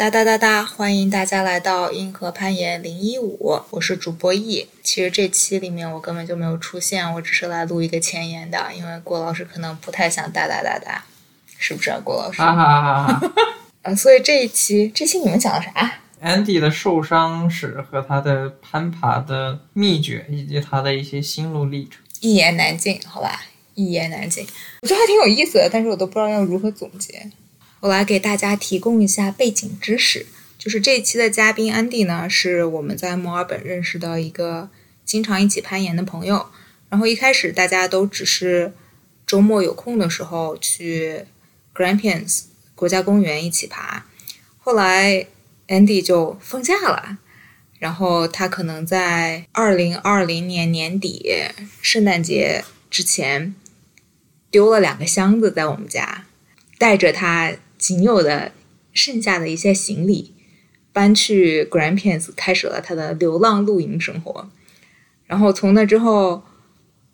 哒哒哒哒！欢迎大家来到硬核攀岩零一五，我是主播易。其实这期里面我根本就没有出现，我只是来录一个前言的，因为郭老师可能不太想哒哒哒哒，是不是啊，郭老师？哈哈哈哈哈！啊，所以这一期，这期你们讲的啥？Andy 的受伤史和他的攀爬的秘诀，以及他的一些心路历程。一言难尽，好吧，一言难尽。我觉得还挺有意思的，但是我都不知道要如何总结。我来给大家提供一下背景知识，就是这一期的嘉宾安迪呢，是我们在墨尔本认识的一个经常一起攀岩的朋友。然后一开始大家都只是周末有空的时候去 Grampians 国家公园一起爬，后来 Andy 就放假了。然后他可能在二零二零年年底圣诞节之前丢了两个箱子在我们家，带着他仅有的剩下的一些行李，搬去 Grand Pans 开始了他的流浪露营生活。然后从那之后，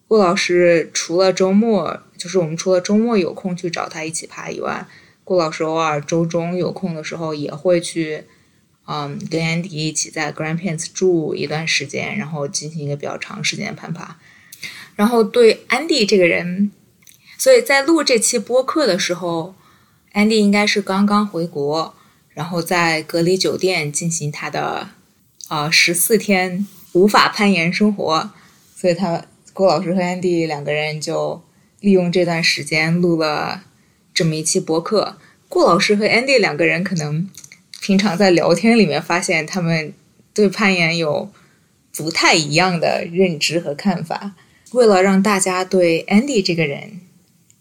郭老师除了周末，就是我们除了周末有空去找他一起爬以外，郭老师偶尔周中有空的时候也会去。嗯，跟安迪一起在 Grand Pans 住一段时间，然后进行一个比较长时间的攀爬。然后对安迪这个人，所以在录这期播客的时候，安迪应该是刚刚回国，然后在隔离酒店进行他的啊十四天无法攀岩生活。所以他郭老师和安迪两个人就利用这段时间录了这么一期播客。郭老师和安迪两个人可能。平常在聊天里面发现，他们对攀岩有不太一样的认知和看法。为了让大家对 Andy 这个人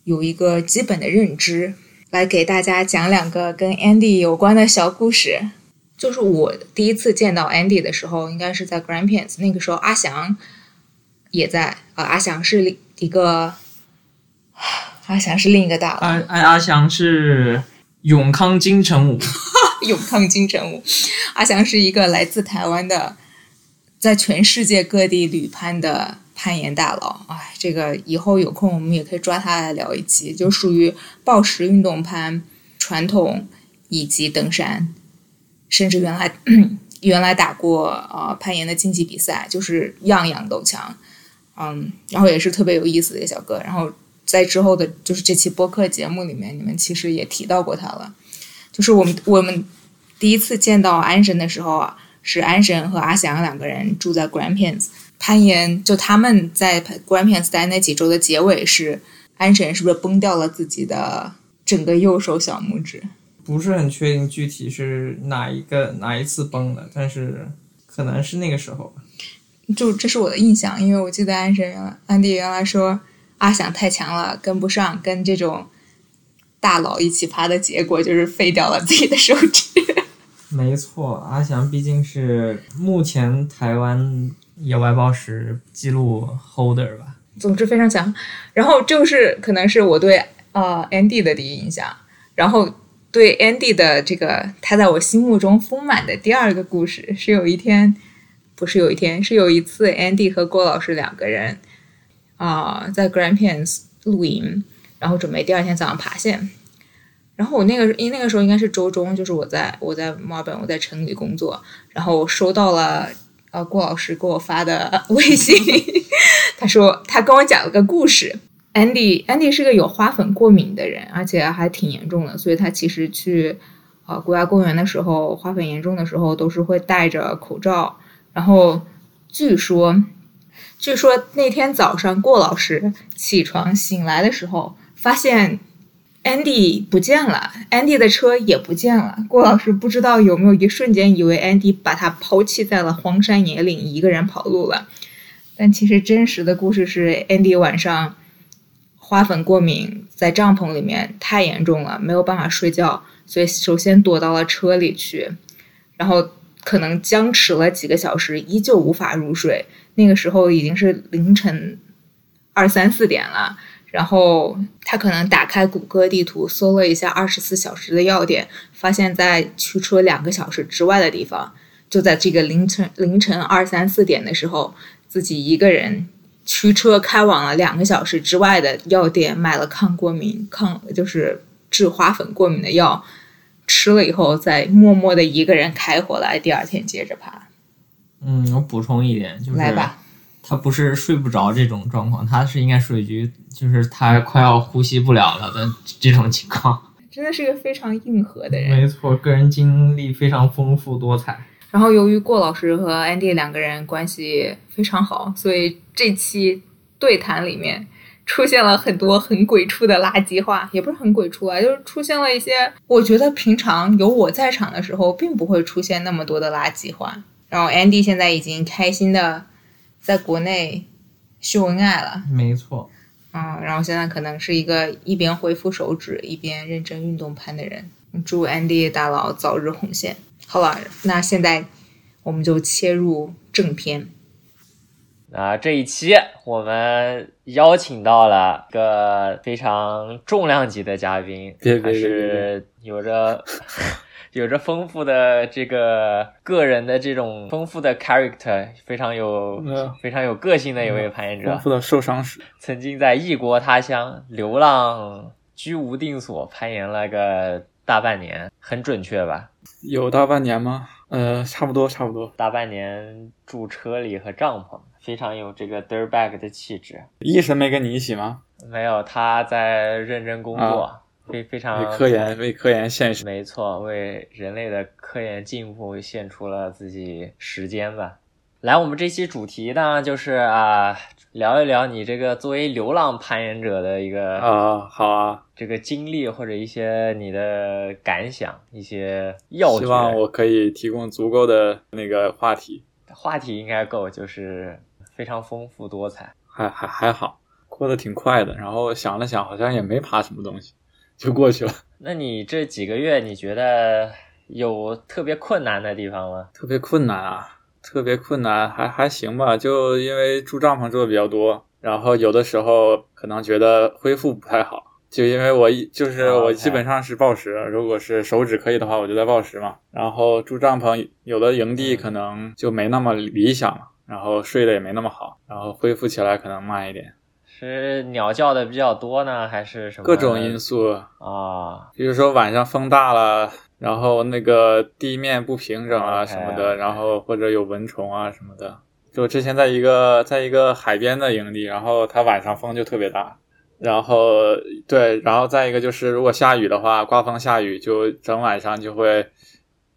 有一个基本的认知，来给大家讲两个跟 Andy 有关的小故事。就是我第一次见到 Andy 的时候，应该是在 Grandparents，那个时候阿翔也在啊、呃。阿翔是一个，阿翔是另一个大佬。阿阿阿翔是永康金城武。永康金城武，阿翔是一个来自台湾的，在全世界各地旅拍的攀岩大佬。哎，这个以后有空我们也可以抓他来聊一期，就属于暴食运动攀、传统以及登山，甚至原来 原来打过、呃、攀岩的竞技比赛，就是样样都强。嗯，然后也是特别有意思的一个小哥。然后在之后的，就是这期播客节目里面，你们其实也提到过他了。就是我们我们第一次见到安神的时候啊，是安神和阿翔两个人住在 Grampians 攀岩，就他们在 Grampians 待那几周的结尾是安神是不是崩掉了自己的整个右手小拇指？不是很确定具体是哪一个哪一次崩的，但是可能是那个时候。就这是我的印象，因为我记得安神原来安迪原来说阿翔太强了，跟不上，跟这种。大佬一起爬的结果就是废掉了自己的手指。没错，阿翔毕竟是目前台湾野外抱石记录 holder 吧。总之非常强。然后就是可能是我对呃 Andy 的第一印象，然后对 Andy 的这个他在我心目中丰满的第二个故事是有一天，不是有一天，是有一次 Andy 和郭老师两个人啊、在 Grampians 露营。然后准备第二天早上爬线，然后我那个因为那个时候应该是周中，就是我在我在墨尔本，我在城里工作，然后我收到了呃郭老师给我发的 微信，他说他跟我讲了个故事，Andy Andy 是个有花粉过敏的人，而且还挺严重的，所以他其实去呃国家公园的时候，花粉严重的时候都是会戴着口罩，然后据说据说那天早上郭老师起床醒来的时候。发现 Andy 不见了，Andy 的车也不见了。郭老师不知道有没有一瞬间以为 Andy 把他抛弃在了荒山野岭，一个人跑路了。但其实真实的故事是，Andy 晚上花粉过敏，在帐篷里面太严重了，没有办法睡觉，所以首先躲到了车里去，然后可能僵持了几个小时，依旧无法入睡。那个时候已经是凌晨二三四点了。然后他可能打开谷歌地图搜了一下二十四小时的药店，发现在驱车两个小时之外的地方，就在这个凌晨凌晨二三四点的时候，自己一个人驱车开往了两个小时之外的药店，买了抗过敏抗就是治花粉过敏的药，吃了以后再默默的一个人开回来，第二天接着爬。嗯，我补充一点，就是来吧，他不是睡不着这种状况，他是应该属于就是他快要呼吸不了了的这种情况。真的是一个非常硬核的人。没错，个人经历非常丰富多彩。然后由于郭老师和 Andy 两个人关系非常好，所以这期对谈里面出现了很多很鬼畜的垃圾话，也不是很鬼畜啊，就是出现了一些我觉得平常有我在场的时候并不会出现那么多的垃圾话。然后 Andy 现在已经开心的在国内秀恩爱了，没错，嗯，然后现在可能是一个一边恢复手指一边认真运动攀的人。祝 Andy 大佬早日红线。好了，那现在我们就切入正片。那这一期我们邀请到了一个非常重量级的嘉宾，他别别别别是有着有着丰富的这个个人的这种丰富的 character，非常有嗯非常有个性的一位攀岩者丰，富的受伤史，曾经在异国他乡流浪，居无定所，攀岩了个大半年，很准确吧？有大半年吗？呃，差不多，差不多。大半年住车里和帐篷，非常有这个 dirtbag 的气质。医生没跟你一起吗？没有，他在认真工作，非非常为科研，为科研献身。没错，为人类的科研进步献出了自己时间吧。来，我们这期主题呢，就是啊，聊一聊你这个作为流浪攀岩者的一个啊，好啊，这个经历，或者一些你的感想，一些要希望。我可以提供足够的那个话题，话题应该够，就是非常丰富多彩。还还还好，过得挺快的。然后想了想，好像也没爬什么东西，就过去了。那你这几个月，你觉得有特别困难的地方吗？特别困难啊，特别困难，还还行吧。就因为住帐篷住的比较多，然后有的时候可能觉得恢复不太好。就因为我一就是哦我基本上是暴食，如果是手指可以的话，我就在暴食嘛。然后住帐篷，有的营地可能就没那么理想了，然后睡得也没那么好，然后恢复起来可能慢一点，是鸟叫的比较多呢，还是什么？各种因素，啊，比如说晚上风大了，然后那个地面不平整啊什么的然后或者有蚊虫啊什么的。就之前在一个在一个海边的营地，然后它晚上风就特别大，然后对，然后再一个就是如果下雨的话，刮风下雨就整晚上就会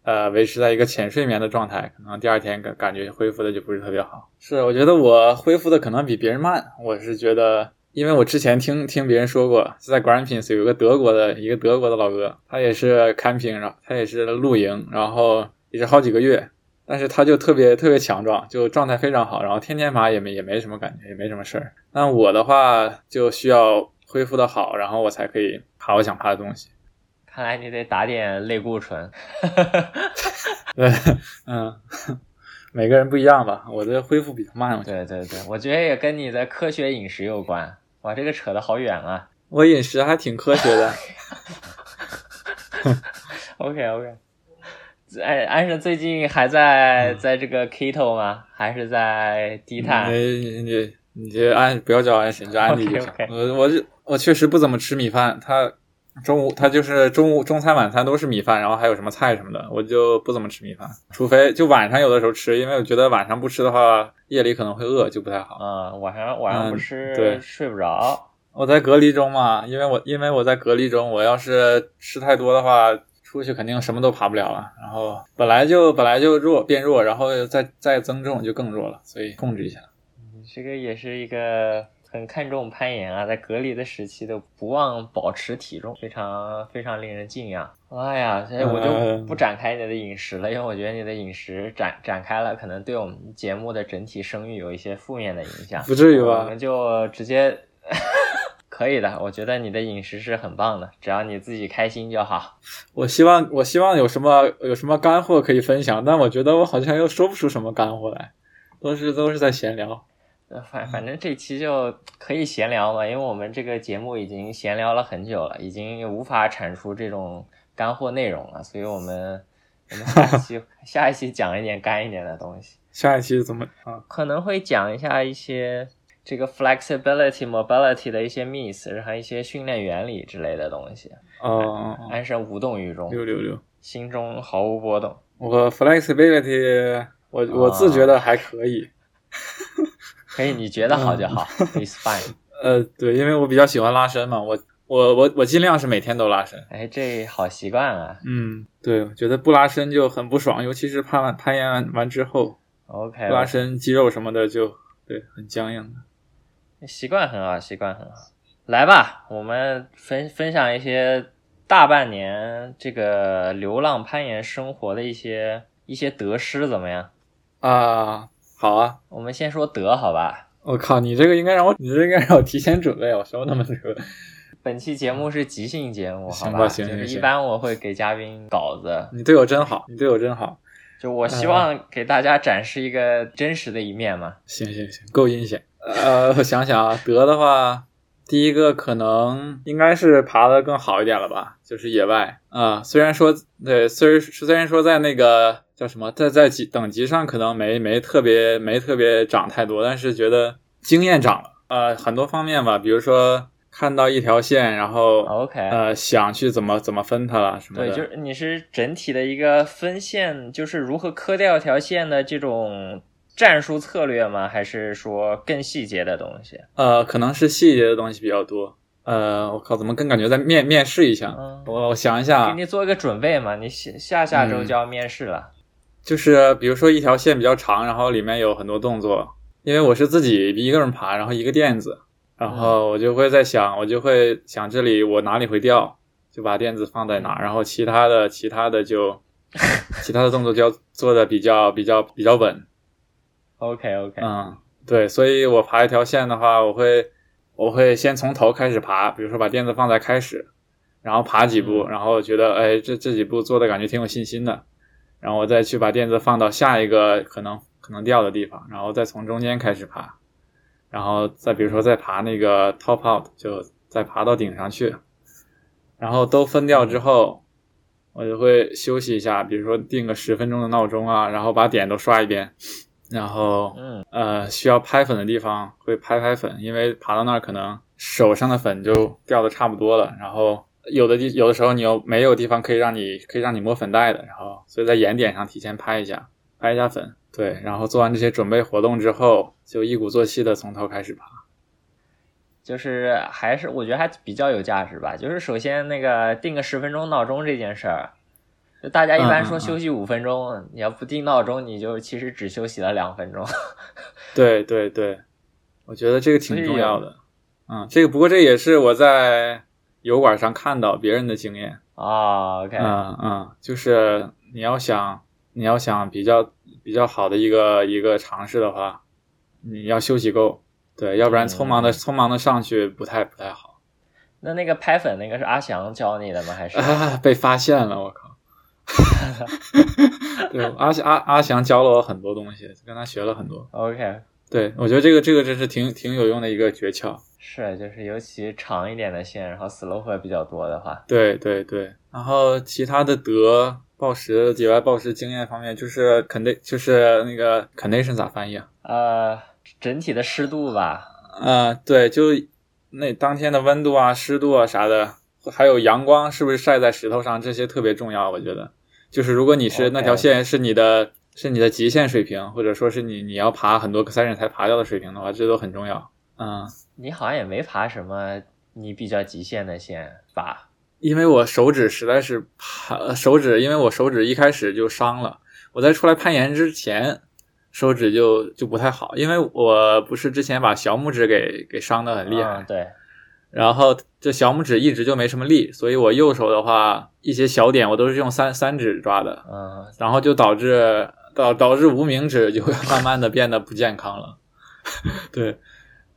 呃维持在一个浅睡眠的状态，可能第二天感感觉恢复的就不是特别好。是，我觉得我恢复的可能比别人慢，我是觉得。因为我之前听听别人说过，在 Grandpins 有个德国的一个德国的老哥，他也是 camping，然后他也是露营，然后也是好几个月，但是他就特别特别强壮，就状态非常好，然后天天爬也没也没什么感觉，也没什么事儿。但我的话就需要恢复的好，然后我才可以爬我想爬的东西。看来你得打点类固醇。对，嗯，每个人不一样吧，我的恢复比较慢。对对对，我觉得也跟你的科学饮食有关。哇，这个扯得好远啊。我饮食还挺科学的，OK OK。哎，安生最近还在在这个 keto 吗？还是在低碳？你你你就安不要叫安神，叫安迪就行。我我是我确实不怎么吃米饭，他中午他就是中午中餐晚餐都是米饭，然后还有什么菜什么的，我就不怎么吃米饭，除非就晚上有的时候吃，因为我觉得晚上不吃的话，夜里可能会饿，就不太好。嗯，晚上晚上不嗯吃、对睡不着。我在隔离中嘛，因为我因为我在隔离中，我要是吃太多的话，出去肯定什么都爬不了了。然后本来就本来就弱变弱，然后再再增重就更弱了，所以控制一下。这个也是一个很看重攀岩啊，在隔离的时期都不忘保持体重，非常非常令人敬仰。哎呀，所以我就嗯不展开你的饮食了，因为我觉得你的饮食展展开了，可能对我们节目的整体声誉有一些负面的影响。不至于吧我们就直接 可以的，我觉得你的饮食是很棒的，只要你自己开心就好。我希望我希望有什么有什么干货可以分享，但我觉得我好像又说不出什么干货来，都是都是在闲聊。呃反反正这期就可以闲聊嘛，因为我们这个节目已经闲聊了很久了，已经无法产出这种干货内容了，所以我们我们下一期 下一期讲一点干一点的东西，下一期怎么啊？可能会讲一下一些这个 flexibility、mobility 的一些 miss，然后一些训练原理之类的东西。哦，安生无动于衷，六六六，心中毫无波动。我 flexibility，我我自觉得还可以。可以，你觉得好就好，it's fine。呃，对，因为我比较喜欢拉伸嘛，我我我我尽量是每天都拉伸。哎，这好习惯啊。嗯，对，我觉得不拉伸就很不爽，尤其是攀完攀岩完完之后，OK，不拉伸肌肉什么的就对很僵硬的。习惯很好，习惯很好。来吧，我们分分享一些大半年这个流浪攀岩生活的一些一些得失，怎么样？啊，好啊。我们先说德，好吧？我靠，你这个应该让我，你这应该让我提前准备，我什么都没准备。本期节目是即兴节目，好行吧？行行行就是一般我会给嘉宾稿子，你对我真好，你对我真好。就我希望给大家展示一个真实的一面嘛。行行行，够阴险。呃，我想想啊，德的话，第一个可能应该是爬的更好一点了吧，就是野外啊、虽然说对，虽然虽然说在那个叫什么，在在级等级上可能没没特别没特别涨太多，但是觉得经验涨了。呃，很多方面吧，比如说看到一条线，然后 OK，、呃想去怎么怎么分它了什么的。对，就是你是整体的一个分线，就是如何磕掉一条线的这种战术策略吗？还是说更细节的东西？呃，可能是细节的东西比较多。呃，我靠，怎么更感觉在面面试一下？嗯，我我想一下啊，给你做一个准备嘛，你下下下周嗯就要面试了。就是比如说一条线比较长，然后里面有很多动作，因为我是自己一个人爬，然后一个垫子，然后我就会在想，我就会想这里我哪里会掉，就把垫子放在哪，然后其他的其他的就 其他的动作就要做的比较比较比较稳，OK OK，、嗯，对，所以我爬一条线的话，我会我会先从头开始爬，比如说把垫子放在开始，然后爬几步，嗯。然后觉得哎这这几步做的感觉挺有信心的，然后我再去把垫子放到下一个可能可能掉的地方，然后再从中间开始爬，然后再比如说再爬那个 top out，就再爬到顶上去，然后都分掉之后。我就会休息一下，比如说定个十分钟的闹钟啊，然后把点都刷一遍，然后嗯呃，需要拍粉的地方会拍拍粉，因为爬到那儿可能手上的粉就掉的差不多了，然后有的地有的时候你又没有地方可以让你可以让你摸粉袋的，然后所以在眼点上提前拍一下，拍一下粉，对，然后做完这些准备活动之后，就一鼓作气的从头开始爬。就是还是我觉得还比较有价值吧。就是首先那个定个十分钟闹钟这件事儿，就大家一般说休息五分钟，你要不定闹钟，你就其实只休息了两分钟。对对对，我觉得这个挺重要的。嗯，这个不过这也是我在油管上看到别人的经验。啊，OK，、嗯嗯，就是你要想你要想比较比较好的一个一个尝试的话，你要休息够，对，要不然匆忙的、嗯匆忙的上去不太不太好那那个拍粉那个是阿翔教你的吗？还是？啊，被发现了，我靠！对，阿阿阿翔教了我很多东西，跟他学了很多。OK，对我觉得这个这个真是挺挺有用的一个诀窍。是，就是尤其长一点的线，然后 slope 比较多的话，对对对，然后其他的德暴食野外暴食经验方面，就是 condi 就是那个 condition 咋翻译啊？呃，整体的湿度吧，呃，对，就那当天的温度啊、湿度啊啥的，还有阳光是不是晒在石头上，这些特别重要。我觉得，就是如果你是那条线是你的是你的极限水平，或者说是你你要爬很多个 session 才爬掉的水平的话，这都很重要。嗯，你好像也没爬什么你比较极限的线吧？因为我手指实在是爬呃手指，因为我手指一开始就伤了，我在出来攀岩之前。手指就就不太好，因为我不是之前把小拇指给给伤的很厉害，嗯对，然后这小拇指一直就没什么力，所以我右手的话，一些小点我都是用三三指抓的，嗯，然后就导致导导致无名指就会慢慢的变得不健康了。对，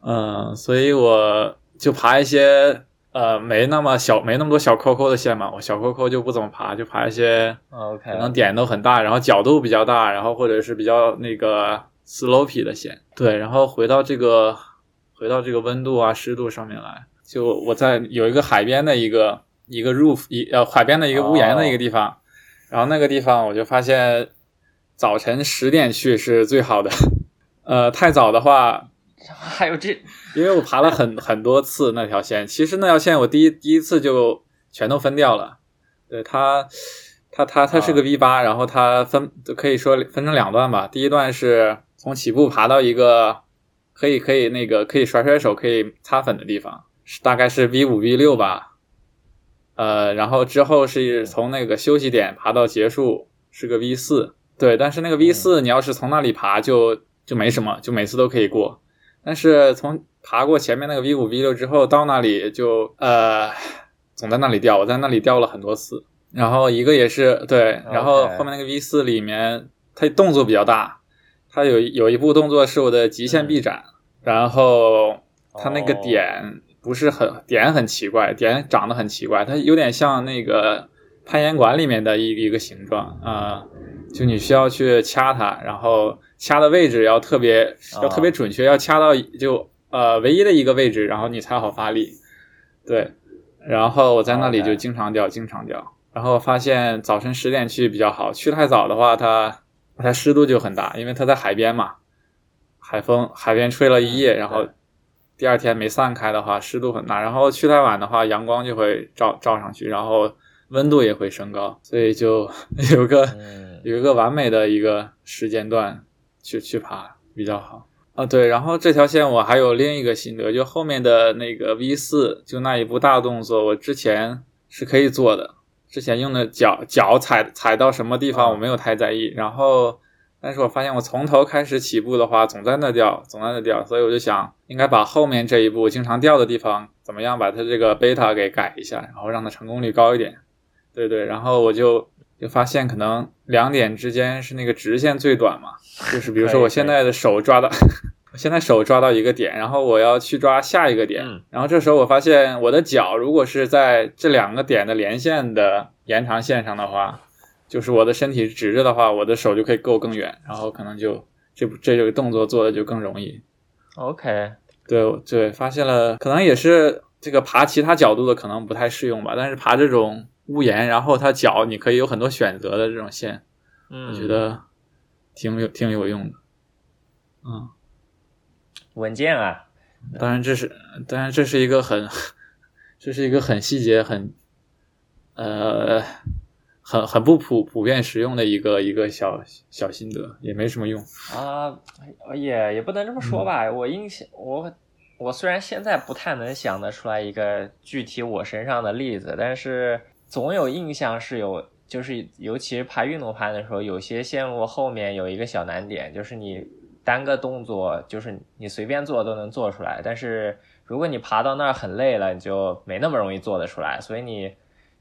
嗯，所以我就爬一些呃没那么小没那么多小扣扣的线嘛，我小扣扣就不怎么爬，就爬一些 OK，可能点都很大，然后角度比较大，然后或者是比较那个 slopy 的线。对，然后回到这个回到这个温度啊、湿度上面来，就我在有一个海边的一个一个 roof 一呃海边的一个屋檐的一个地方，然后那个地方我就发现早晨十点去是最好的，呃太早的话 还有这因为我爬了很很多次那条线，其实那条线我第一第一次就全都分掉了。对它，它它它是个 V 八、然后它分可以说分成两段吧。第一段是从起步爬到一个可以可以那个可以甩甩手可以擦粉的地方，是大概是 V 五 V 六吧。呃，然后之后是从那个休息点爬到结束是个 V 四，对，但是那个 V 四你要是从那里爬就就没什么，就每次都可以过。但是从爬过前面那个 V 五 V 六之后，到那里就呃总在那里掉，我在那里掉了很多次。然后一个也是对，然后后面那个 V 四里面它动作比较大，它有有一步动作是我的极限臂展，然后它那个哦点不是很点很奇怪，点长得很奇怪，它有点像那个攀岩馆里面的一一个形状啊、就你需要去掐它，然后掐的位置要特别要特别准确，要掐到就呃唯一的一个位置，然后你才好发力。对，然后我在那里就经常掉，经常掉。然后发现早晨十点去比较好，去太早的话，它它湿度就很大，因为它在海边嘛，海风海边吹了一夜，然后对第二天没散开的话，湿度很大。然后去太晚的话，阳光就会照照上去，然后温度也会升高，所以就 有个嗯有一个完美的一个时间段去去爬比较好啊。对，然后这条线我还有另一个心得，就后面的那个 V 四，就那一步大动作，我之前是可以做的，之前用的脚脚踩踩到什么地方我没有太在意，然后。但是我发现我从头开始起步的话，总在那掉，总在那掉，所以我就想，应该把后面这一步经常掉的地方，怎么样把它这个贝塔给改一下，然后让它成功率高一点。对对，然后我就就发现可能两点之间是那个直线最短嘛，就是比如说我现在的手抓到，我现在手抓到一个点，然后我要去抓下一个点，嗯然后这时候我发现我的脚如果是在这两个点的连线的延长线上的话，就是我的身体直着的话，我的手就可以够更远，然后可能就这这个动作做的就更容易。OK，对对，发现了，可能也是这个爬其他角度的可能不太适用吧，但是爬这种屋檐，然后它脚你可以有很多选择的这种线，嗯，我觉得挺有挺有用的。嗯，稳健啊，当然这是当然这是一个很 这是一个很细节很呃很很不普普遍实用的一个一个小小心得，也没什么用。啊，也也不能这么嗯说吧。我印象，我我虽然现在不太能想得出来一个具体我身上的例子，但是总有印象是有，就是尤其是爬运动攀的时候，有些线路后面有一个小难点，就是你单个动作，就是你随便做都能做出来，但是如果你爬到那儿很累了，你就没那么容易做得出来，所以你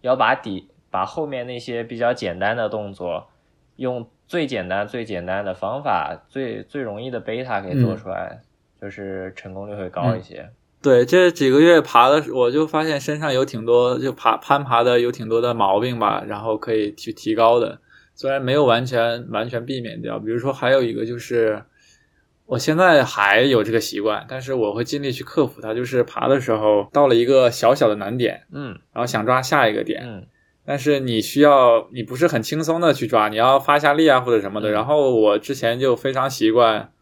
要把底把后面那些比较简单的动作。用最简单、最简单的方法，最最容易的贝塔给做出来，就是成功率会高一些。对，这几个月爬的，我就发现身上有挺多，就爬攀爬的有挺多的毛病吧，然后可以去提高的。虽然没有完全完全避免掉，比如说还有一个就是，我现在还有这个习惯，但是我会尽力去克服它。就是爬的时候到了一个小小的难点，嗯然后想抓下一个点，嗯但是你需要，你不是很轻松的去抓，你要发下力啊或者什么的。嗯。然后我之前就非常习惯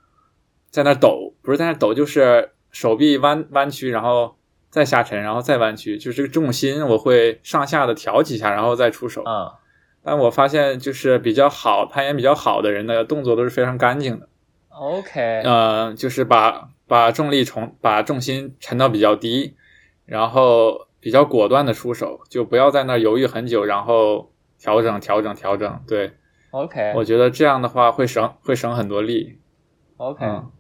在那抖，不是在那抖，就是手臂弯弯曲，然后再下沉，然后再弯曲，就是这个重心我会上下的调几下，然后再出手。嗯。但我发现就是比较好攀岩比较好的人的动作都是非常干净的，，OK，呃，就是把把重力重把重心沉到比较低，然后比较果断的出手，就不要在那儿犹豫很久，然后调整调整调整。对 OK 我觉得这样的话会省会省很多力。OK，、嗯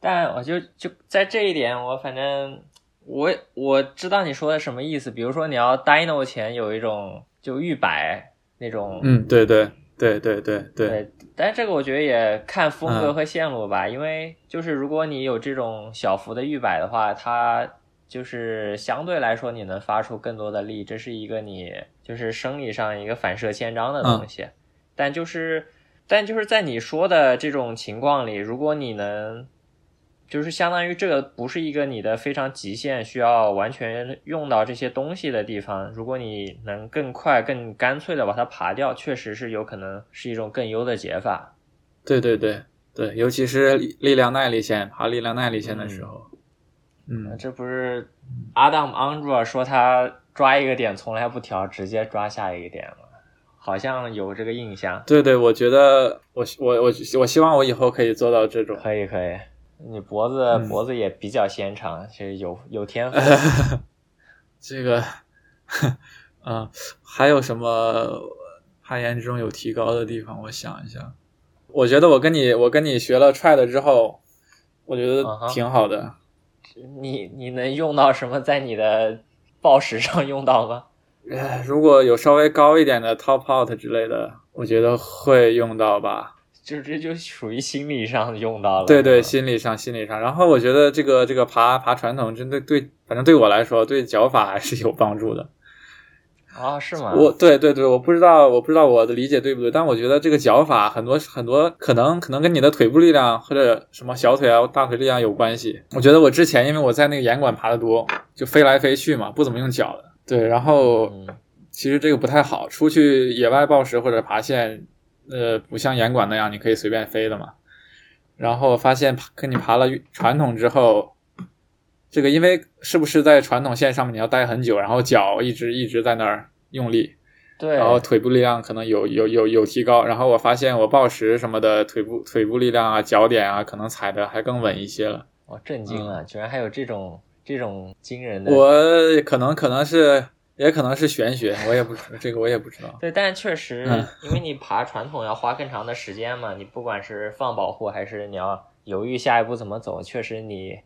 但我就就在这一点，我反正我我知道你说的什么意思。比如说你要 Dino 前有一种就预摆那种，嗯，对对对对对对，但是这个我觉得也看风格嗯和线路吧，因为就是如果你有这种小幅的预摆的话，它就是相对来说你能发出更多的力，这是一个你就是生理上一个反射宪章的东西。但就是但就是在你说的这种情况里，如果你能。就是相当于这个不是一个你的非常极限需要完全用到这些东西的地方，如果你能更快、更干脆的把它爬掉，确实是有可能是一种更优的解法。对对对对，尤其是力力量耐力线，爬力量耐力线的时候，嗯，这不是 Adam Andrew 说他抓一个点从来不调，直接抓下一个点吗？好像有这个印象。对对，我觉得我我我我希望我以后可以做到这种。可以可以，你脖子、嗯脖子也比较纤长，其实有有天赋。这个，嗯，还有什么攀岩中有提高的地方？我想一下，我觉得我跟你我跟你学了 try 了之后，我觉得挺好的。你你能用到什么在你的报时上用到吗？呃，如果有稍微高一点的 top out 之类的，我觉得会用到吧。就这就属于心理上用到了。对对，心理上心理上。然后我觉得这个这个爬爬传统，真的对，反正对我来说，对脚法还是有帮助的。啊，是吗？我对对对，我不知道我不知道我的理解对不对，但我觉得这个脚法很多很多可能可能跟你的腿部力量或者什么小腿啊大腿力量有关系。我觉得我之前因为我在那个岩馆爬的多，就飞来飞去嘛，不怎么用脚的。对，然后嗯其实这个不太好，出去野外暴食或者爬线，呃，不像岩馆那样你可以随便飞的嘛。然后发现爬跟你爬了传统之后，这个因为是不是在传统线上面你要待很久，然后脚一直一直在那儿用力，对，然后腿部力量可能有有有有提高，然后我发现我暴食什么的腿部腿部力量啊、脚点啊，可能踩的还更稳一些了。我震惊了，居然还有这种这种惊人的。嗯我可能可能是也可能是玄学，我也不知这个我也不知道。对，但确实嗯，因为你爬传统要花更长的时间嘛，你不管是放保护还是你要犹豫下一步怎么走，确实你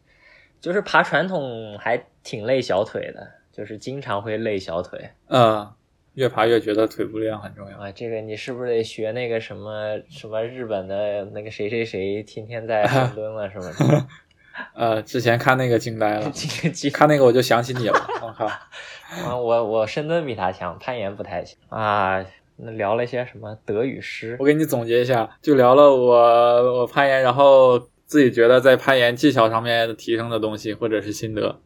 就是爬传统还挺累小腿的，就是经常会累小腿嗯，越爬越觉得腿部力量很重要。啊。这个你是不是得学那个什么什么日本的那个谁谁谁，天天在深蹲了什么的？呃，之前看那个惊呆了，看那个我就想起你了。我靠，啊，我我深蹲比他强，攀岩不太行啊。那聊了一些什么德语诗我给你总结一下，就聊了我我攀岩，然后自己觉得在攀岩技巧上面提升的东西，或者是心得。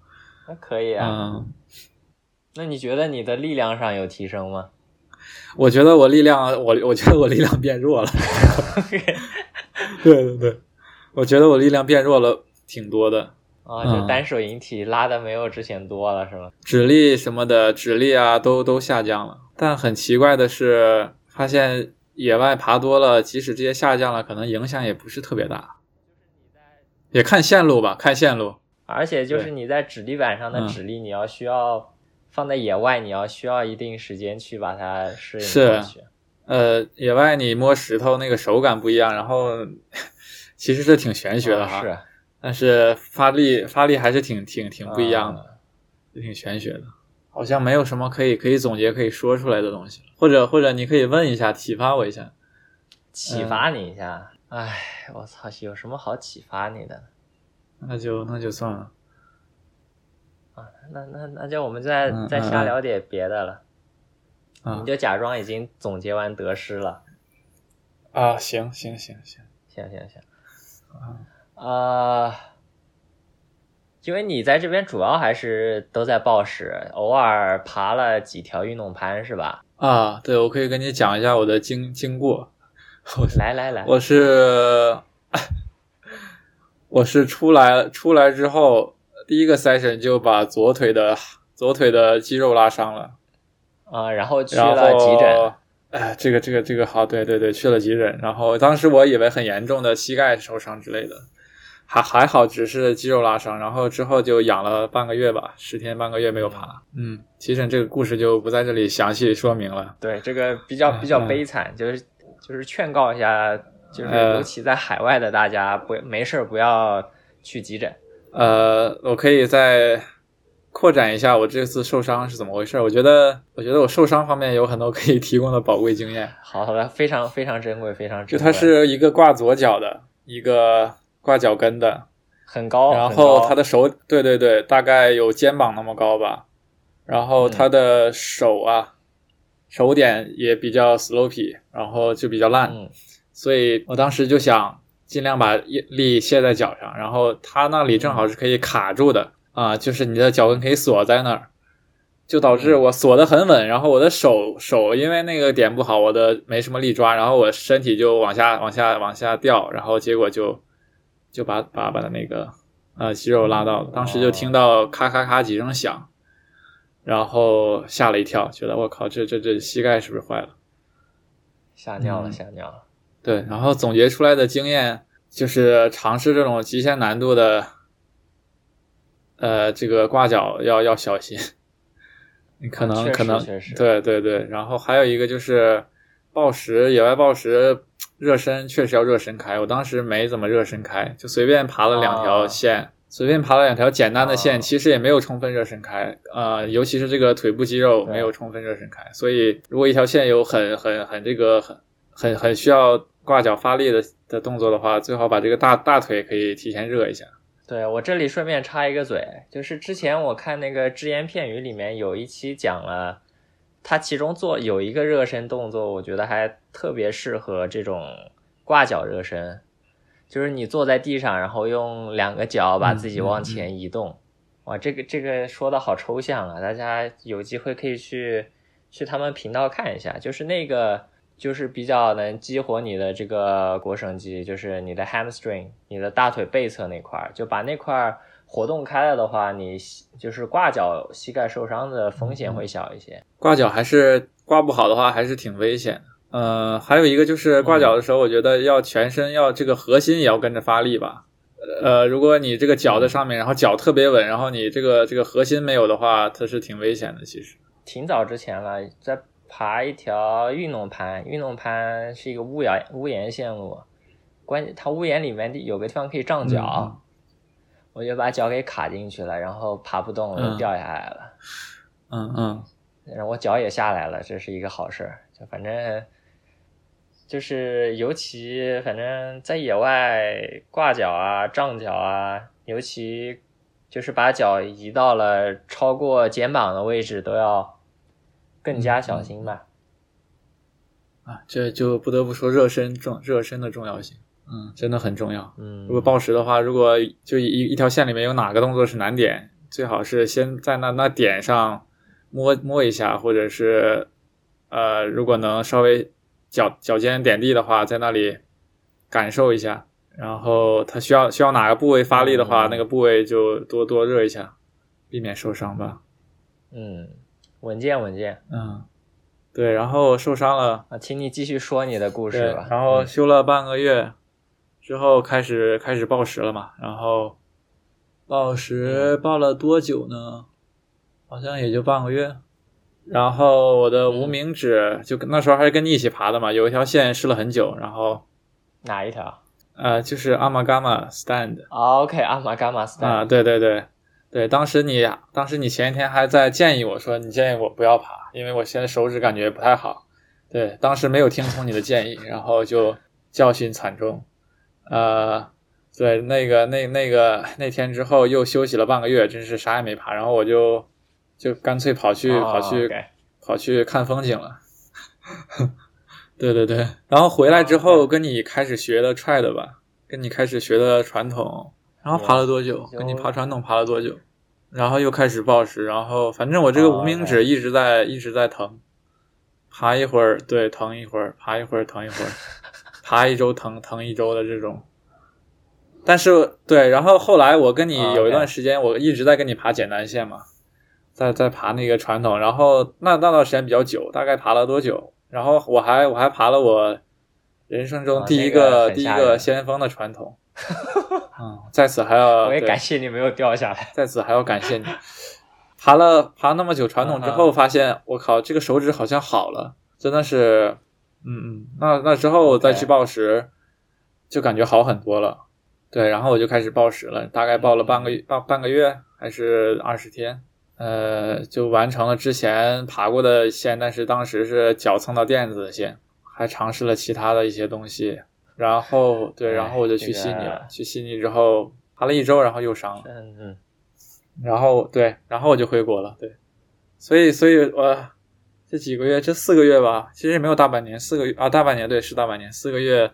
那可以啊。嗯，那你觉得你的力量上有提升吗？我觉得我力量，我我觉得我力量变弱了。对对对，我觉得我力量变弱了挺多的，啊，嗯就单手引体拉的没有之前多了，是吗？指力什么的，指力啊都都下降了。但很奇怪的是，发现野外爬多了，即使这些下降了，可能影响也不是特别大。也看线路吧，看线路。而且就是你在指力板上的嗯指力，你要需要放在野外，你要需要一定时间去把它适应是过去。呃，野外你摸石头那个手感不一样，然后 其实是挺玄学的哈。啊是但是发力发力还是挺挺挺不一样的，啊挺玄学的。好像没有什么可以可以总结可以说出来的东西，或者或者你可以问一下，启发我一下。启发你一下。唉，我操，有什么好启发你的？那就那就算了。啊那那那就我们再嗯再瞎聊点别的了。嗯你就假装已经总结完得失了。啊，行行行行，行行行，呃，因为你在这边主要还是都在暴食，偶尔爬了几条运动攀是吧？啊，对，我可以跟你讲一下我的经经过。我 来来来，我是 我是出来出来之后，第一个 session 就把左腿的左腿的肌肉拉伤了，啊、然后去了急诊，哎，这个这个这个好，对对对，去了急诊。然后当时我以为很严重的膝盖受伤之类的，还还好，只是肌肉拉伤。然后之后就养了半个月吧，十天半个月没有爬。嗯，急诊这个故事就不在这里详细说明了。对这个比较比较嗯悲惨，就是就是劝告一下，就是呃尤其在海外的大家不没事儿不要去急诊。呃，我可以再扩展一下我这次受伤是怎么回事。我觉得，我觉得我受伤方面有很多可以提供的宝贵经验。好的，非常非常珍贵，非常就珍贵。就它是一个挂左脚的，一个挂脚跟的，很高，然后他的手，对对对，大概有肩膀那么高吧。然后他的手啊，手点也比较 sloppy，然后就比较烂。嗯。所以我当时就想尽量把力卸在脚上，然后它那里正好是可以卡住的啊，就是你的脚跟可以锁在那儿，就导致我锁得很稳，然后我的手手因为那个点不好，我的没什么力抓，然后我身体就往下往下往下掉，然后结果就就把把把那个呃肌肉拉到了，当时就听到咔咔咔几声响，然后吓了一跳，觉得我靠，这这这膝盖是不是坏了？吓尿了，嗯吓尿了。对，然后总结出来的经验就是尝试这种极限难度的，呃，这个挂脚要要小心，你可能、啊可能对对对，然后还有一个就是暴食，野外暴食热身确实要热身开，我当时没怎么热身开，就随便爬了两条啊线。随便爬了两条简单的线，啊。其实也没有充分热身开，呃，尤其是这个腿部肌肉没有充分热身开，所以如果一条线有很很很这个很很很需要挂脚发力的的动作的话，最好把这个大大腿可以提前热一下。对我这里顺便插一个嘴，就是之前我看那个只言片语里面有一期讲了，他其中做有一个热身动作，我觉得还特别适合这种挂脚热身，就是你坐在地上，然后用两个脚把自己往前移动。哇，这个这个说的好抽象啊！大家有机会可以去去他们频道看一下，就是那个就是比较能激活你的这个腘绳肌，就是你的 hamstring，你的大腿背侧那块儿，就把那块儿活动开了的话，你就是挂脚膝盖受伤的风险会小一些。挂脚还是挂不好的话，还是挺危险的。呃，还有一个就是挂脚的时候，我觉得要全身要这个核心也要跟着发力吧。呃，如果你这个脚在上面，然后脚特别稳，然后你这个这个核心没有的话，它是挺危险的。其实，挺早之前了，在爬一条运动攀，运动攀是一个屋檐屋檐线路，关键它屋檐里面有个地方可以胀脚，嗯我就把脚给卡进去了，然后爬不动了，嗯就掉下来了。嗯嗯，然后我脚也下来了，这是一个好事儿。就反正就是尤其反正在野外挂脚啊、胀脚啊，尤其就是把脚移到了超过肩膀的位置，都要更加小心吧。啊，这就不得不说热身重热身的重要性，嗯，真的很重要。嗯，如果暴食的话，如果就一一条线里面有哪个动作是难点，最好是先在那那点上摸摸一下，或者是呃，如果能稍微脚脚尖点地的话，在那里感受一下。然后他需要需要哪个部位发力的话，嗯那个部位就多多热一下，避免受伤吧。嗯，稳健稳健嗯，对。然后受伤了，啊，请你继续说你的故事吧。，然后嗯休了半个月之后开始开始暴食了嘛，然后暴食暴了多久呢？好像也就半个月。然后我的无名指就跟那时候还是跟你一起爬的嘛，有一条线试了很久，然后哪一条呃就是阿玛伽马 stand？OK，阿玛伽马斯啊，对对对对，当时你当时你前一天还在建议我说你建议我不要爬，因为我现在手指感觉不太好。对，当时没有听从你的建议，然后就教训惨重。呃，对，那个那那个那天之后又休息了半个月，真是啥也没爬，然后我就就干脆跑去、哦跑去跑去看风景了。对对对，然后回来之后哦跟你开始学的踹的吧，跟你开始学的传统，然后爬了多久？跟你爬传统爬了多久？然后又开始暴食，然后反正我这个哦无名指一直在、一直在疼，爬一会儿对疼一会儿，爬一会儿疼一会儿，爬一周疼疼一周的这种。但是对，然后后来我跟你哦有一段时间，我一直在跟你爬简单线嘛，在在爬那个传统，然后那那段时间比较久，大概爬了多久？然后我还我还爬了我人生中哦第一那个第一个先锋的传统。嗯，在此还要我也感谢你没有掉下来。在此还要感谢你。爬了爬那么久传统之后，发现我靠，这个手指好像好了，真的是，嗯嗯。那那之后再去暴食，就感觉好很多了。对，然后我就开始暴食了，大概暴了半个月半半个月还是二十天，呃，就完成了之前爬过的线，但是当时是脚蹭到垫子的线，还尝试了其他的一些东西。然后对，哎然后我就去悉尼了。去悉尼之后爬了一周，然后又伤了。嗯嗯，然后对，然后我就回国了。对，所以所以我这几个月，这四个月吧，其实也没有大半年，四个月啊，大半年对，是大半年，四个月，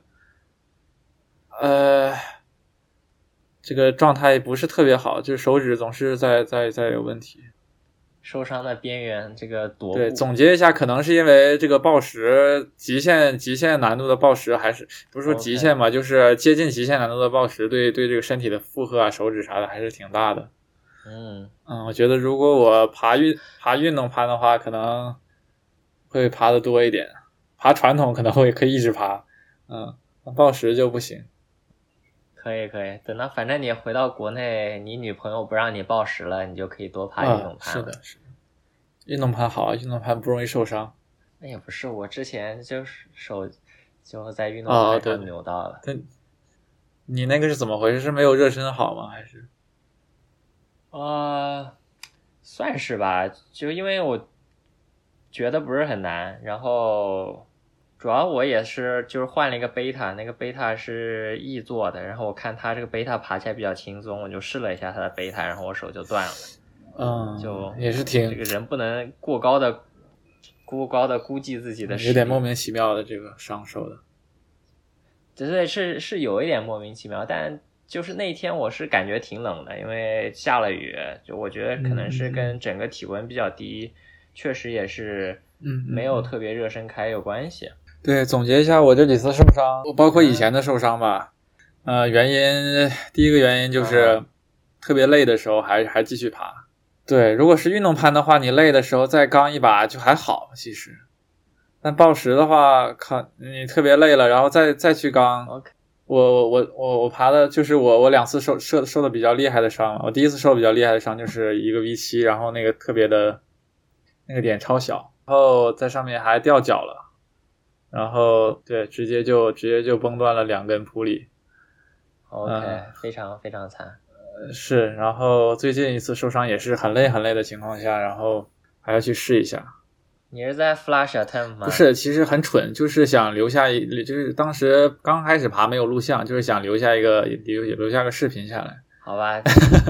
呃，这个状态不是特别好，就是手指总是在在在有问题。受伤的边缘这个踱对，总结一下，可能是因为这个暴食极限极限难度的暴食，还是不是说极限吧就是接近极限难度的暴食，对对这个身体的负荷啊、手指啥的还是挺大的。嗯，嗯，我觉得如果我爬运爬运动攀的话，可能会爬的多一点。爬传统可能会可以一直爬，嗯，那暴食就不行。可以可以，等到反正你回到国内，你女朋友不让你暴食了，你就可以多爬运动啊，攀了。是的，是的，运动攀好啊，运动攀不容易受伤。那也不是，我之前就是手就在运动哦对攀上扭到了。但你那个是怎么回事？是没有热身好吗？还是？呃，算是吧，就因为我觉得不是很难，然后主要我也是就是换了一个贝塔，那个贝塔是 E 做的，然后我看它这个贝塔爬起来比较轻松，我就试了一下它的贝塔，然后我手就断了。嗯，就也是挺这个人不能过高的过高的估计自己的，有点莫名其妙的这个伤手的。对对，是是有一点莫名其妙，但就是那天我是感觉挺冷的，因为下了雨，就我觉得可能是跟整个体温比较低，确实也是嗯，没有特别热身开有关系。对，总结一下我这几次受伤，包括以前的受伤吧。呃，原因第一个原因就是啊特别累的时候还还继续爬。对，如果是运动攀的话，你累的时候再刚一把就还好，其实。但暴食的话，靠，你特别累了，然后再再去刚我我我我爬的就是我我两次受受受的比较厉害的伤，我第一次受比较厉害的伤就是一个 V 七，然后那个特别的那个点超小，然后在上面还掉脚了，然后对，直接就直接就崩断了两根普里，OK，、嗯非常非常惨。呃是，然后最近一次受伤也是很累很累的情况下，然后还要去试一下，你是在 Flash Attempt 吗？不，是，其实很蠢，就是想留下一，就是当时刚开始爬没有录像，就是想留下一个留留下个视频下来。好吧，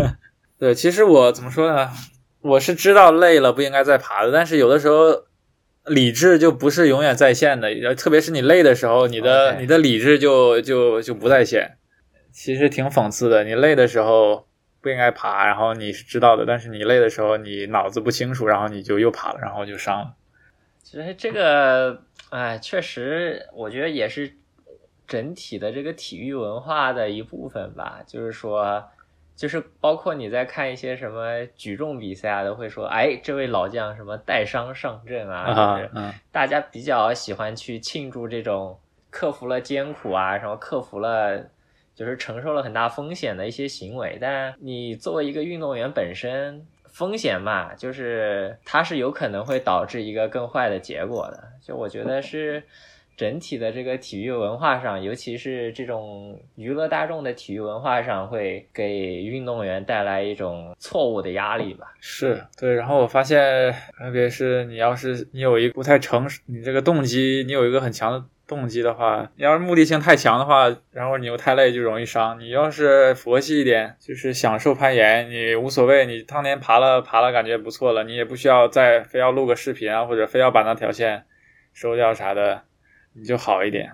对，其实我怎么说呢？我是知道累了不应该再爬的，但是有的时候理智就不是永远在线的，呃特别是你累的时候，你的你的理智就就就不在线。其实挺讽刺的，你累的时候不应该爬，然后你是知道的，但是你累的时候你脑子不清楚，然后你就又爬了，然后就伤了。其实这个，哎，确实，我觉得也是整体的这个体育文化的一部分吧。就是说，就是包括你在看一些什么举重比赛啊，都会说，哎，这位老将什么带伤上阵啊，就是嗯，大家比较喜欢去庆祝这种克服了艰苦啊，什么克服了就是承受了很大风险的一些行为。但你作为一个运动员本身，风险嘛，就是它是有可能会导致一个更坏的结果的。就我觉得是整体的这个体育文化上，尤其是这种娱乐大众的体育文化上，会给运动员带来一种错误的压力吧。是对。然后我发现，特别是你要是你有一不太成熟，你这个动机，你有一个很强的动机的话，你要是目的性太强的话，然后你又太累，就容易伤。你要是佛系一点，就是享受攀岩，你无所谓，你当年爬了爬了，感觉不错了，你也不需要再非要录个视频啊，或者非要把那条线收掉啥的，你就好一点。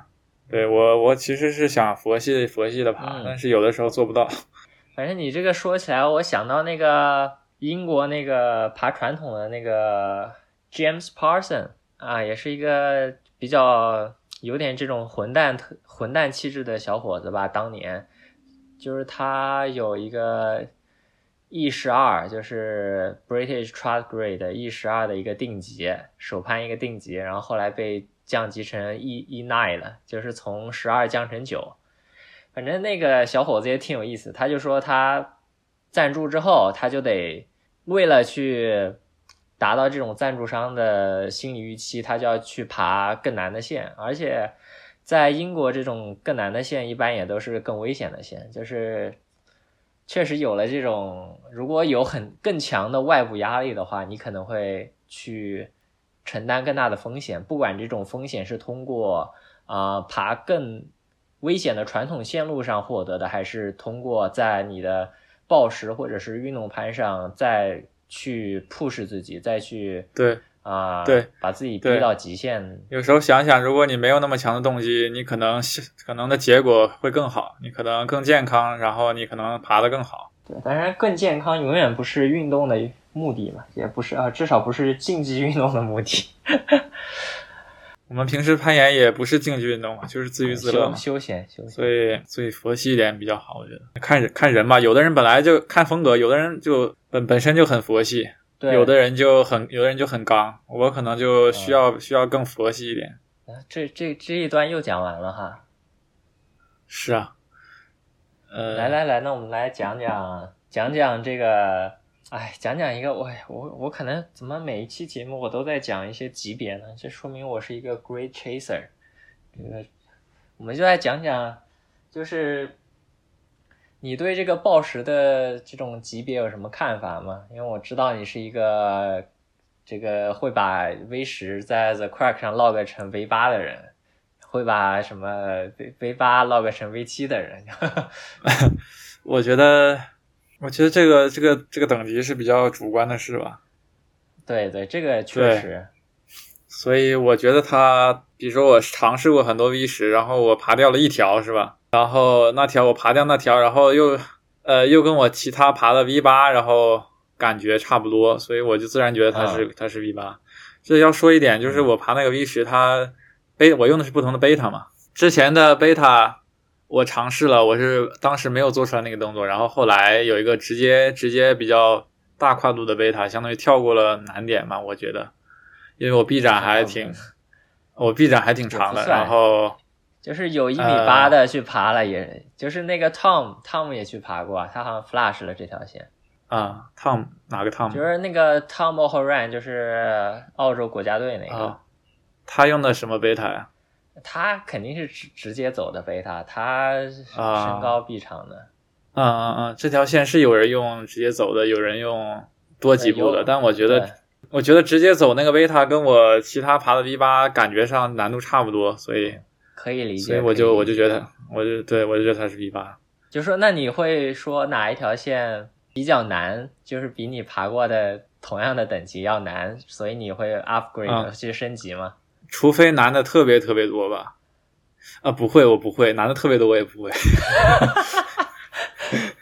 对我，我其实是想佛系佛系的爬，嗯但是有的时候做不到。反正你这个说起来，我想到那个英国那个爬传统的那个 James Parson 啊，也是一个比较有点这种混蛋特混蛋气质的小伙子吧。当年就是他有一个 E 十二，就是 British Trad Grade E 十二的一个定级，首攀一个定级，然后后来被降级成一一 nine 了，就是从十二降成九。反正那个小伙子也挺有意思，他就说他赞助之后，他就得为了去达到这种赞助商的心理预期，他就要去爬更难的线，而且在英国这种更难的线一般也都是更危险的线，就是确实有了这种如果有很更强的外部压力的话，你可能会去承担更大的风险，不管这种风险是通过啊、呃爬更危险的传统线路上获得的，还是通过在你的暴食或者是运动攀上再去 push 自己，再去对，啊、对把自己逼到极限。有时候想想，如果你没有那么强的动机，你可能可能的结果会更好，你可能更健康，然后你可能爬得更好。对，当然更健康永远不是运动的目的嘛，也不是啊，至少不是竞技运动的目的。我们平时攀岩也不是竞技运动嘛，就是自娱自乐嘛，休休闲休闲。所以所以佛系一点比较好，我觉得。看人看人吧，有的人本来就看风格，有的人就本本身就很佛系，对，有的人就很有的人就很刚，我可能就需要、需要更佛系一点。啊这这这一段又讲完了哈。是啊，呃，来来来，那我们来讲讲讲讲这个，哎，讲讲一个，我我我可能怎么每一期节目我都在讲一些级别呢？这说明我是一个 great chaser。这个，我们就来讲讲，就是你对这个暴食的这种级别有什么看法吗？因为我知道你是一个这个会把 V 十在 The Crack 上 log 成 V 八的人。会把什么 V V 八 log 成 V 七的人，我觉得，我觉得这个这个这个等级是比较主观的事吧。对对，这个确实。所以我觉得他，比如说我尝试过很多 V 十，然后我爬掉了一条，是吧？然后那条我爬掉那条，然后又呃又跟我其他爬的 V 八，然后感觉差不多，所以我就自然觉得它是它是 V 八。这要说一点，就是我爬那个 V 十，它。贝我用的是不同的贝塔嘛，之前的贝塔我尝试了，我是当时没有做出来那个动作，然后后来有一个直接直接比较大跨度的贝塔，相当于跳过了难点嘛，我觉得，因为我臂展还挺，我臂展还挺长的，然后就是有一米八的去爬了，也就是那个 Tom Tom 也去爬过，他好像 flash 了这条线啊，Tom 哪个 Tom？就是那个 Tom O'Horan，就是澳洲国家队那个。他用的什么贝塔呀？他肯定是直直接走的贝塔，他身高臂长的。嗯嗯嗯，这条线是有人用直接走的，有人用多几步的。但我觉得，我觉得直接走那个贝塔跟我其他爬的 V 八感觉上难度差不多，所以可以理解。所以我就我就觉得，我就对我就觉得他是 V 八。就说那你会说哪一条线比较难？就是比你爬过的同样的等级要难，所以你会 upgrade 去升级吗？除非男的特别特别多吧，啊不会，我不会，男的特别多我也不会。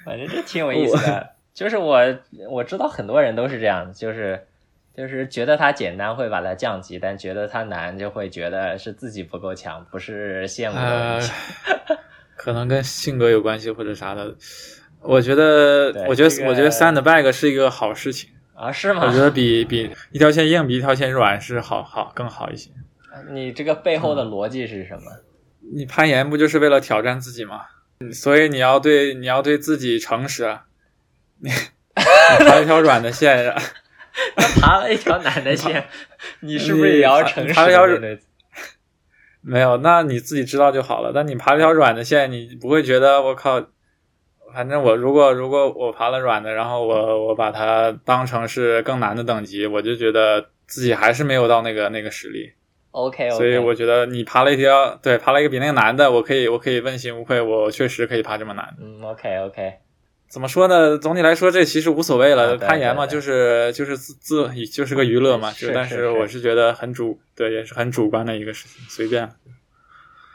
反正这挺有意思的，就是我我知道很多人都是这样，就是就是觉得它简单会把它降级，但觉得它难就会觉得是自己不够强，不是羡慕的问题。可能跟性格有关系或者啥的。我觉得，我觉得，我觉得 sandbag 是一个好事情啊，是吗？我觉得比比一条线硬比一条线软是好好更好一些。你这个背后的逻辑是什么？你攀岩不就是为了挑战自己吗？所以你要对你要对自己诚实。你 爬一条软的线，爬了一条 难的线，你是不是也要诚实？爬一条软没有，那你自己知道就好了。但你爬一条软的线，你不会觉得我靠，反正我如果如果我爬了软的，然后我我把它当成是更难的等级，我就觉得自己还是没有到那个那个实力。OK，所以我觉得你爬了一条，对，爬了一个比那个难的，我可以，我可以问心无愧，我确实可以爬这么难。嗯，OK，OK，怎么说呢？总体来说，这其实无所谓了。攀岩嘛，就是就是自自，就是个娱乐嘛。就。但是我是觉得很主，对，也是很主观的一个事情，随便。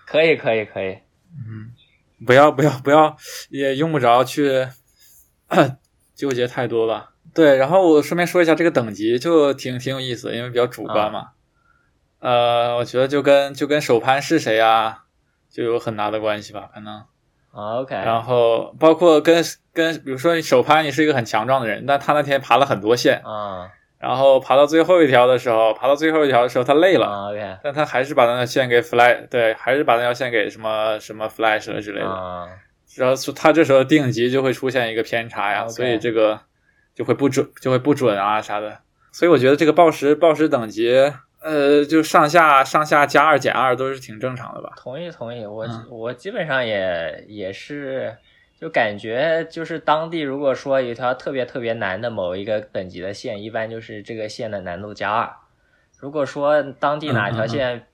可以，可以，可以。嗯，不要，不要，不要，也用不着去 纠结太多吧。对，然后我顺便说一下这个等级，就挺挺有意思，因为比较主观嘛。呃，我觉得就跟就跟手攀是谁啊，就有很大的关系吧，可能。OK。然后包括跟跟，比如说你手攀，你是一个很强壮的人，但他那天爬了很多线啊，然后爬到最后一条的时候，爬到最后一条的时候他累了。但他还是把那条线给 flash，对，还是把那条线给什么什么 flash 了之类的。啊。然后他这时候定级就会出现一个偏差呀，所以这个就会不准，就会不准啊啥的。所以我觉得这个报时报时等级。呃，就上下上下加二减二都是挺正常的吧？同意同意，我我基本上也也是，就感觉就是当地如果说有一条特别特别难的某一个等级的线，一般就是这个线的难度加二。如果说当地哪条线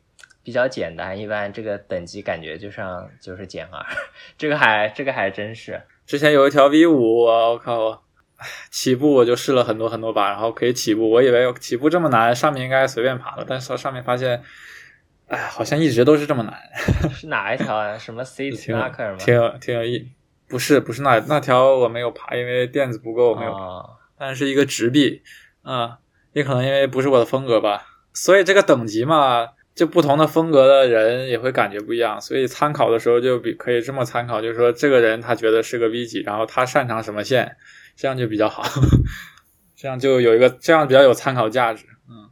比较简单，一般这个等级感觉就上就是减二。这个还这个还真是。之前有一条 V 五，我靠！起步我就试了很多很多把，然后可以起步。我以为起步这么难，上面应该随便爬了，但是上面发现，哎，好像一直都是这么难。是哪一条啊？什么 C T 马克吗？挺有挺有意，不是不是那那条我没有爬，因为垫子不够，没有。但是一个直臂，嗯，也可能因为不是我的风格吧，所以这个等级嘛，就不同的风格的人也会感觉不一样，所以参考的时候就比可以这么参考，就是说这个人他觉得是个 V 级，然后他擅长什么线，这样就比较好，这样就有一个这样比较有参考价值，嗯，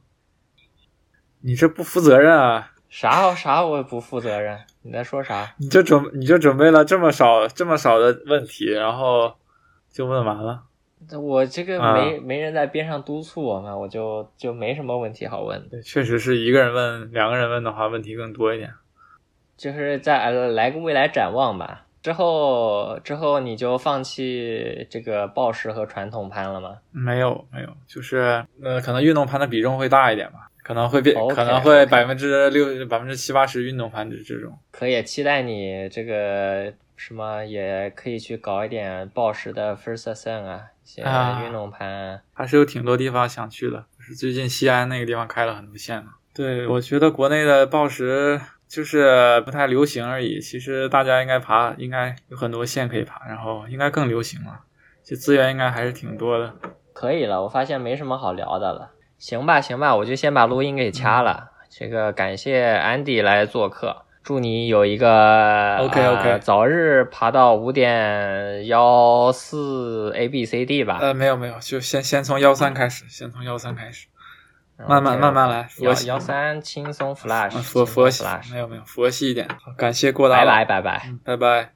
你这不负责任啊！啥啥我不负责任？你在说啥？你就准你就准备了这么少这么少的问题，然后就问完了。我这个啊没、没人在边上督促我嘛，我就就没什么问题好问确实是一个人问，两个人问的话，问题更多一点。就是在呃来个未来展望吧。之后之后你就放弃这个报时和传统攀了吗？没有没有，就是呃，可能运动攀的比重会大一点吧，可能会变可能会百分之六百分之七八十运动攀这这种。可以期待你这个什么，也可以去搞一点报时的 first ascent 啊，一些啊运动攀。还是有挺多地方想去的，就是最近西安那个地方开了很多线嘛。对，我觉得国内的报时就是不太流行而已，其实大家应该爬，应该有很多线可以爬，然后应该更流行了，这资源应该还是挺多的。可以了，我发现没什么好聊的了。行吧，行吧，我就先把录音给掐了。这个感谢安迪来做客，祝你有一个 OK，OK 呃早日爬到五点幺四 A B C D 吧。呃，没有没有，就先先从幺三开始，先从幺三开始，慢慢慢慢来佛幺系幺三轻松 flash，啊佛佛系没有没有佛系一点。好感谢郭大拜佬，拜拜拜。嗯，拜拜。